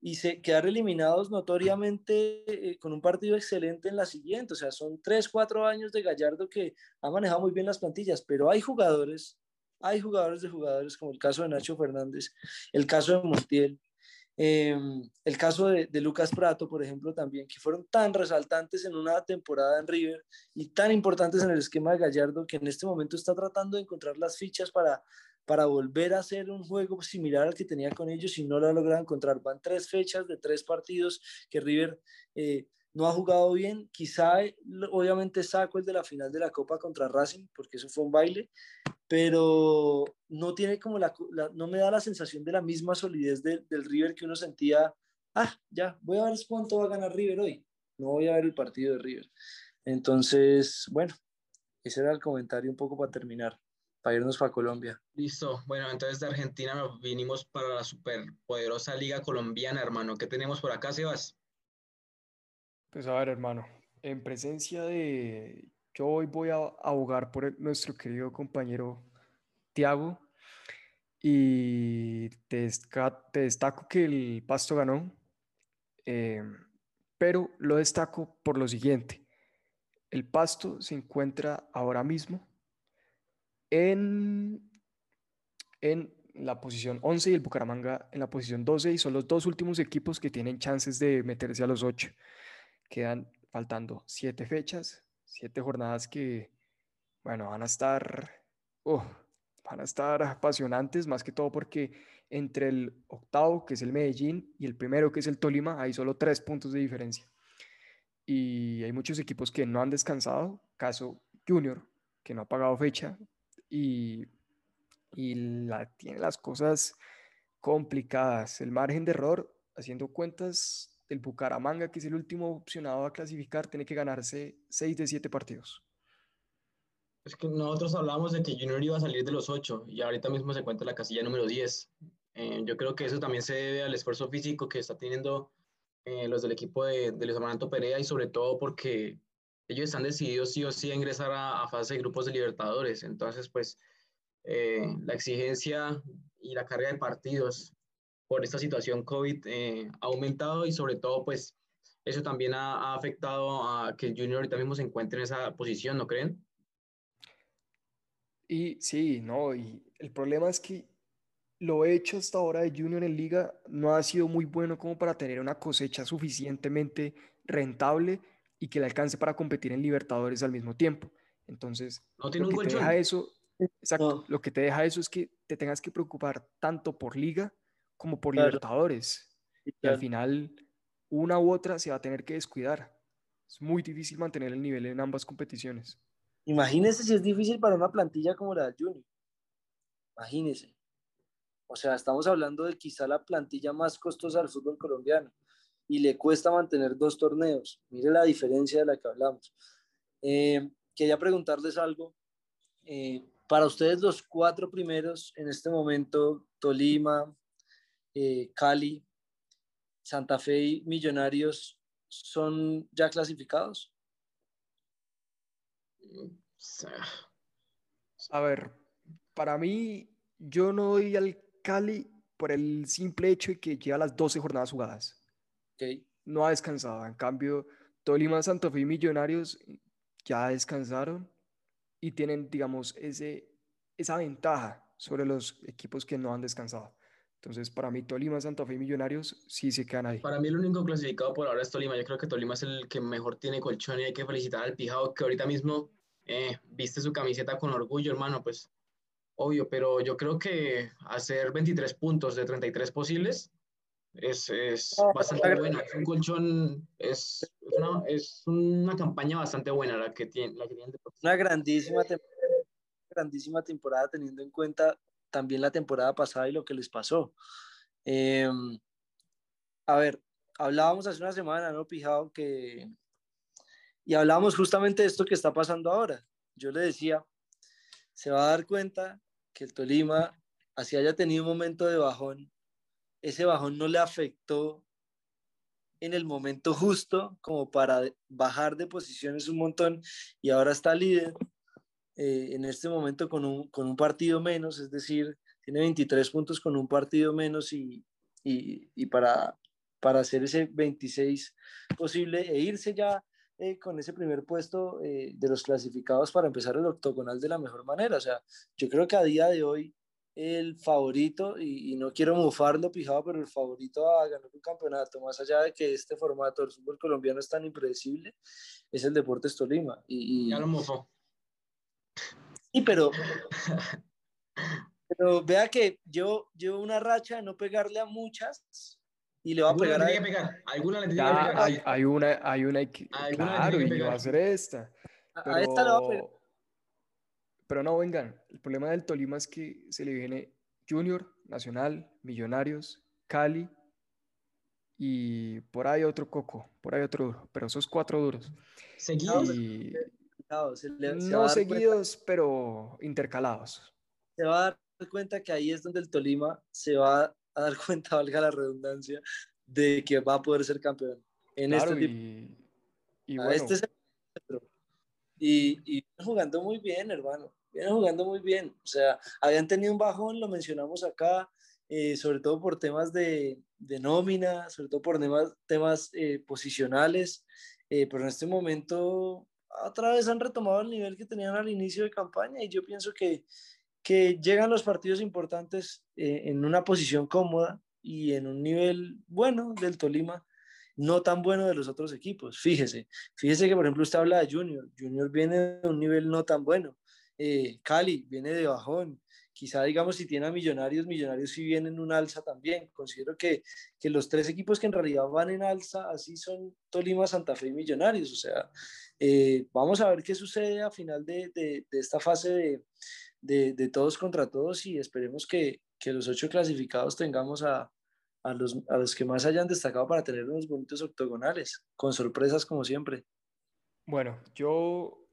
S4: y se, quedar eliminados notoriamente eh, con un partido excelente en la siguiente. O sea, son tres, cuatro años de Gallardo que ha manejado muy bien las plantillas, pero hay jugadores, hay jugadores de jugadores, como el caso de Nacho Fernández, el caso de Montiel, em, el caso de, Lucas Prato, por ejemplo, también, que fueron tan resaltantes en una temporada en River y tan importantes en el esquema de Gallardo que en este momento está tratando de encontrar las fichas para para volver a hacer un juego similar al que tenía con ellos y no lo ha logrado encontrar. Van tres fechas de tres partidos que River eh, no ha jugado bien. Quizá, obviamente, saco el de la final de la Copa contra Racing, porque eso fue un baile, pero no tiene como la, no me da la sensación de la misma solidez del River que uno sentía, ah, ya, voy a ver cuánto va a ganar River hoy. No voy a ver el partido de River. Entonces, bueno, ese era el comentario un poco para terminar para irnos para Colombia.
S1: Listo. Bueno, entonces de Argentina nos vinimos para la superpoderosa Liga Colombiana, hermano. ¿Qué tenemos por acá, Sebas?
S3: Pues a ver, hermano, en presencia de... Yo hoy voy a abogar por nuestro querido compañero Tiago y te, destaco que el Pasto ganó, eh, pero lo destaco por lo siguiente. El Pasto se encuentra ahora mismo en, en la posición 11 y el Bucaramanga en la posición 12 y son los dos últimos equipos que tienen chances de meterse a los 8. Quedan faltando 7 fechas, 7 jornadas que, bueno, van a estar, oh, van a estar apasionantes, más que todo porque entre el octavo, que es el Medellín, y el primero, que es el Tolima, hay solo 3 puntos de diferencia. Y hay muchos equipos que no han descansado, caso Junior, que no ha pagado fecha, y, la, tiene las cosas complicadas. El margen de error, haciendo cuentas del Bucaramanga, que es el último opcionado a clasificar, tiene que ganarse 6 de 7 partidos.
S1: Es que nosotros hablamos de que Junior iba a salir de los 8 y ahorita mismo se encuentra la casilla número 10. Eh, yo creo que eso también se debe al esfuerzo físico que está teniendo eh, los del equipo de, de Luis Amaranto Perea y sobre todo porque ellos están decididos sí o sí a ingresar a, fase de grupos de Libertadores. Entonces, pues, eh, la exigencia y la carga de partidos por esta situación COVID eh, ha aumentado y sobre todo, pues, eso también ha, afectado a que el Junior ahorita mismo se encuentre en esa posición, ¿no creen?
S3: Y sí, no, y el problema es que lo hecho hasta ahora de Junior en liga no ha sido muy bueno como para tener una cosecha suficientemente rentable y que le alcance para competir en Libertadores al mismo tiempo. Entonces,
S1: no tiene
S3: lo
S1: que te
S3: deja eso, exacto, lo que te deja eso es que te tengas que preocupar tanto por liga como por Libertadores. Y al final, una u otra se va a tener que descuidar. Es muy difícil mantener el nivel en ambas competiciones.
S4: Imagínese si es difícil para una plantilla como la de Junior. Imagínese. O sea, estamos hablando de quizá la plantilla más costosa del fútbol colombiano y le cuesta mantener dos torneos. Mire la diferencia de la que hablamos. Eh, quería preguntarles algo. Eh, para ustedes los cuatro primeros en este momento, Tolima, eh, Cali, Santa Fe y Millonarios, ¿son ya clasificados?
S3: A ver, para mí, yo no doy al Cali por el simple hecho de que lleva las 12 jornadas jugadas. No ha descansado. En cambio, Tolima, Santa Fe y Millonarios ya descansaron y tienen, digamos, ese, esa ventaja sobre los equipos que no han descansado. Entonces, para mí, Tolima, Santa Fe y Millonarios sí se quedan ahí.
S1: Para mí, el único clasificado por ahora es Tolima. Yo creo que Tolima es el que mejor tiene colchón y hay que felicitar al Pijao, que ahorita mismo eh, viste su camiseta con orgullo, hermano. Pues, obvio, pero yo creo que hacer 23 puntos de 33 posibles es, es bastante buena. Es un colchón, es una, es una campaña bastante buena la que tiene. La que tiene
S4: una grandísima temporada, grandísima temporada teniendo en cuenta también la temporada pasada y lo que les pasó. Em, a ver, hablábamos hace una semana, ¿no, Pijao? Que... Y hablábamos justamente de esto que está pasando ahora. Yo le decía, se va a dar cuenta que el Tolima así haya tenido un momento de bajón, ese bajón no le afectó en el momento justo como para bajar de posiciones un montón y ahora está líder eh, en este momento con un, con un, partido menos, es decir, tiene 23 puntos con un partido menos y, y, y para, para hacer ese 26 posible e irse ya eh, con ese primer puesto eh, de los clasificados para empezar el octogonal de la mejor manera. O sea, yo creo que a día de hoy el favorito, y, no quiero mufarlo pijado, pero el favorito a ganar un campeonato, más allá de que este formato del fútbol colombiano es tan impredecible, es el Deportes Tolima. Y,
S1: Ya lo mufó.
S4: Sí, pero, pero vea que yo llevo una racha de no pegarle a muchas y le va a pegar a
S1: pegar. Alguna le tiene que pegar.
S3: Hay, hay, una, hay una, claro, y va a ser esta.
S4: Pero... A esta le va a pegar
S3: pero no, vengan, el problema del Tolima es que se le viene Junior, Nacional, Millonarios, Cali y por ahí otro coco, por ahí otro duro, pero esos cuatro duros.
S1: Seguidos.
S3: No, seguidos, pero intercalados.
S4: Se va a dar cuenta que ahí es donde el Tolima se va a dar cuenta, valga la redundancia, de que va a poder ser campeón. En este tipo.
S3: Y, y bueno, este
S4: y, y jugando muy bien, hermano. Vienen jugando muy bien. O sea, habían tenido un bajón, lo mencionamos acá, eh, sobre todo por temas de, de, nómina, sobre todo por temas, temas eh, posicionales. Eh, pero en este momento, otra vez han retomado el nivel que tenían al inicio de campaña. Y yo pienso que, que llegan los partidos importantes en una posición cómoda y en un nivel bueno del Tolima no tan bueno de los otros equipos. Fíjese, fíjese que por ejemplo usted habla de Junior, Junior viene de un nivel no tan bueno, eh, Cali viene de bajón, quizá digamos si tiene a Millonarios, Millonarios sí vienen en un alza también. Considero que, que, los tres equipos que en realidad van en alza, así son Tolima, Santa Fe y Millonarios. O sea, eh, vamos a ver qué sucede a final de, esta fase de, todos contra todos y esperemos que, los ocho clasificados tengamos a, a los, a los que más hayan destacado para tener unos bonitos octogonales, con sorpresas como siempre.
S3: Bueno, yo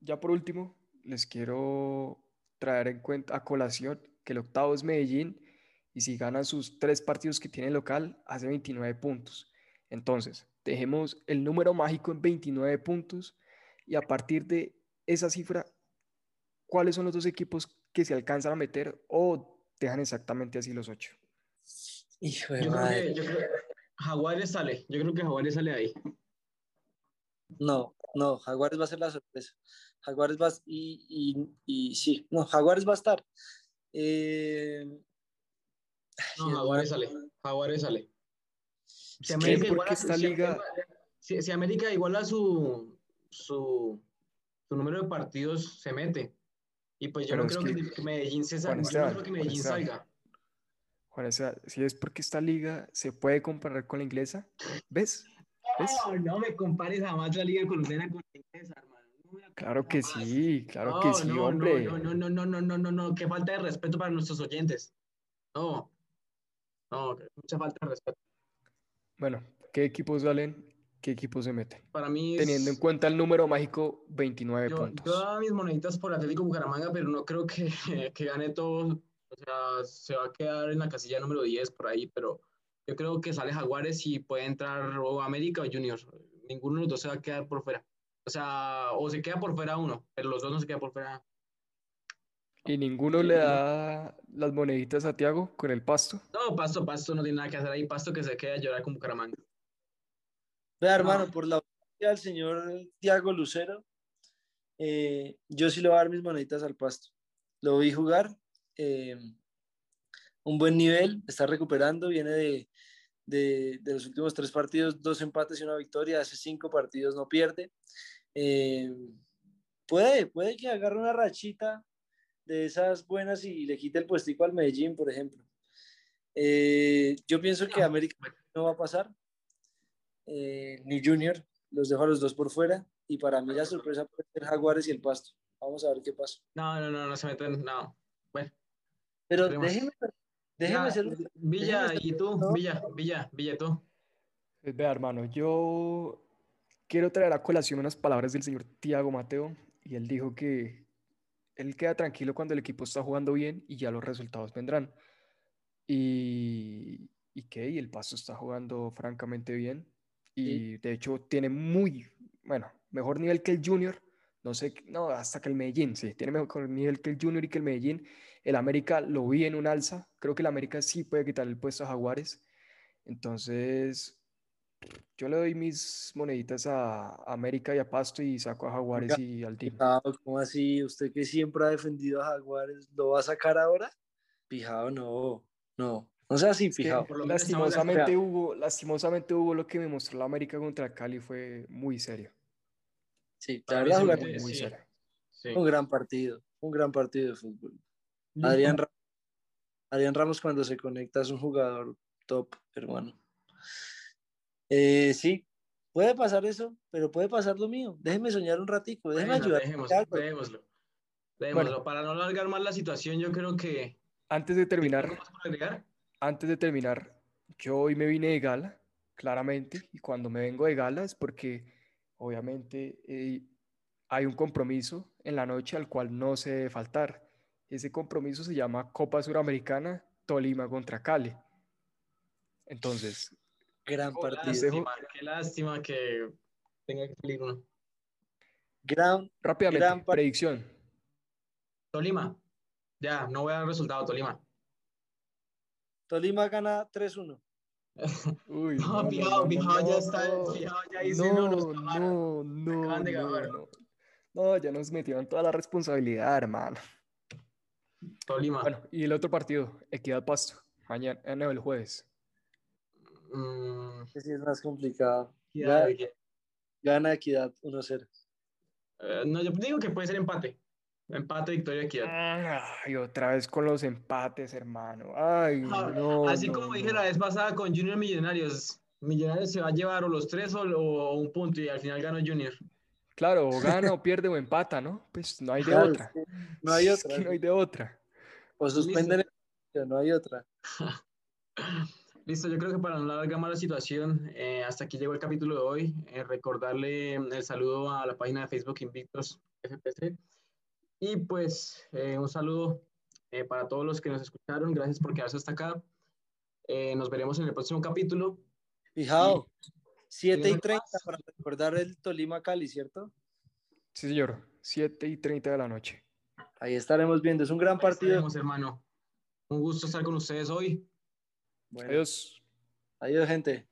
S3: ya por último les quiero traer en cuenta a colación que el octavo es Medellín y si ganan sus tres partidos que tiene local hace 29 puntos. Entonces, dejemos el número mágico en 29 puntos y a partir de esa cifra, ¿cuáles son los dos equipos que se alcanzan a meter o dejan exactamente así los ocho?
S4: Hijo de
S1: yo
S4: madre.
S1: Creo que, yo creo Jaguares sale. Yo creo que Jaguares sale ahí.
S4: No, no, Jaguares va a ser la sorpresa. Jaguares va y, y, y sí, no, Jaguares va a estar. Eh...
S1: No, Jaguares sale. Jaguares sale.
S3: Si América, iguala, esta si, liga...
S1: si, si, América iguala su, su, su número de partidos, se mete. Y pues yo
S3: Pero
S1: no creo
S3: que,
S1: que Medellín se salga. Yo no creo que Medellín salga.
S3: Juan, si es porque esta liga se puede comparar con la inglesa, ¿ves? ¿Ves?
S1: No, no me compares jamás la liga colombiana con la inglesa, hermano. No
S3: claro que
S1: jamás.
S3: sí, claro
S1: no,
S3: que sí,
S1: no,
S3: hombre.
S1: No, no, no, no, no, no, no, no, qué falta de respeto para nuestros oyentes. No, no, mucha falta de respeto.
S3: Bueno, ¿qué equipos salen? ¿Qué equipos se meten?
S1: Para mí es...
S3: Teniendo en cuenta el número mágico, 29
S1: yo,
S3: puntos.
S1: Yo daba mis moneditas por Atlético Bucaramanga, pero no creo que, que gane todo o sea, se va a quedar en la casilla número 10 por ahí, pero yo creo que sale Jaguares y puede entrar o América o Junior. Ninguno de los dos se va a quedar por fuera. O sea, o se queda por fuera uno, pero los dos no se quedan por fuera.
S3: ¿Y ninguno le da las moneditas a Tiago con el pasto?
S1: No, pasto, pasto no tiene nada que hacer ahí. Pasto que se queda a llorar con Bucaramanga.
S4: Vea, hermano, por la del señor Tiago Lucero, eh, yo sí le voy a dar mis moneditas al pasto. Lo vi jugar, eh, un buen nivel, está recuperando, viene de, de, de, los últimos tres partidos, dos empates y una victoria, hace cinco partidos no pierde. Eh, puede, puede que agarre una rachita de esas buenas y le quite el puestico al Medellín, por ejemplo. Eh, yo pienso que América no va a pasar, eh, ni Junior, los dejo a los dos por fuera, y para mí la sorpresa puede ser Jaguares y el Pasto. Vamos a ver qué pasa.
S1: No, no, no, no se meten, no. Bueno.
S4: Pero déjeme, déjeme ser...
S1: Villa, déjeme ¿y tú? ¿no? Villa, Villa, Villa, tú.
S3: Vea, hermano, yo quiero traer a colación unas palabras del señor Tiago Mateo, y él dijo que él queda tranquilo cuando el equipo está jugando bien y ya los resultados vendrán. Y, y que y el Pasto está jugando francamente bien y de hecho tiene muy, bueno, mejor nivel que el Junior. No sé, no, hasta que el Medellín, sí, tiene mejor nivel que el Junior y que el Medellín. El América lo vi en un alza. Creo que el América sí puede quitar el puesto a Jaguares. Entonces, yo le doy mis moneditas a América y a Pasto y saco a Jaguares y al team.
S4: ¿Cómo así? ¿Usted que siempre ha defendido a Jaguares, lo va a sacar ahora? Pijado, no, no. No sea así, fijado.
S3: lastimosamente, hubo, lastimosamente hubo lo que me mostró la América contra Cali, fue muy serio.
S4: Sí, la verdad, muy, muy serio. Un gran partido, un gran partido de fútbol. Adrián, Adrián Ramos cuando se conecta es un jugador top, hermano. Eh, sí, puede pasar eso, pero puede pasar lo mío. Déjeme soñar un ratico, déjeme ayudar.
S1: Dejémoslo, dejémoslo. para no alargar más la situación, yo creo que...
S3: Antes de terminar, antes de terminar, yo hoy me vine de gala, claramente, y cuando me vengo de gala es porque obviamente eh, hay un compromiso en la noche al cual no se debe faltar. Ese compromiso se llama Copa Suramericana Tolima contra Cali. Entonces,
S4: gran partido.
S1: Lástima, qué lástima que tenga que salir uno.
S4: Gran,
S3: Rápidamente, predicción.
S1: Tolima. Ya, no voy a dar resultado, Tolima.
S4: Tolima gana 3-1.
S1: Uy, no, fijado, fijado, ya está, ya
S3: no, no, no, no, no, no, ya nos metieron toda la responsabilidad, hermano.
S1: Tolima.
S3: Bueno, y el otro partido, Equidad Pasto, mañana, eh, no, el jueves.
S4: Mm. Sí, es más complicado. Gana Equidad 1-0.
S1: Eh, no, yo digo que puede ser empate. Empate, victoria, equidad.
S3: Ay, otra vez con los empates, hermano. Ay, ah, no.
S1: Así como dije la vez pasada con Junior Millonarios. Millonarios se va a llevar o los tres o, un punto y al final gana Junior.
S3: Claro, o gana o pierde o empata, ¿no? Pues no hay de otra.
S4: No hay otra.
S3: no hay de otra.
S4: O suspenden el... no hay otra.
S1: Listo, yo creo que para no alargar más la situación, eh, hasta aquí llegó el capítulo de hoy. Eh, recordarle el saludo a la página de Facebook Invictos FPC y pues eh, un saludo eh, para todos los que nos escucharon. Gracias por quedarse hasta acá. Eh, nos veremos en el próximo capítulo.
S4: Fijado, 7 y 30 para recordar el Tolima Cali, ¿cierto?
S3: Sí, señor, 7 y 30 de la noche.
S4: Ahí estaremos viendo, es un gran partido.
S1: hermano. Un gusto estar con ustedes hoy.
S3: Adiós.
S4: Adiós, gente.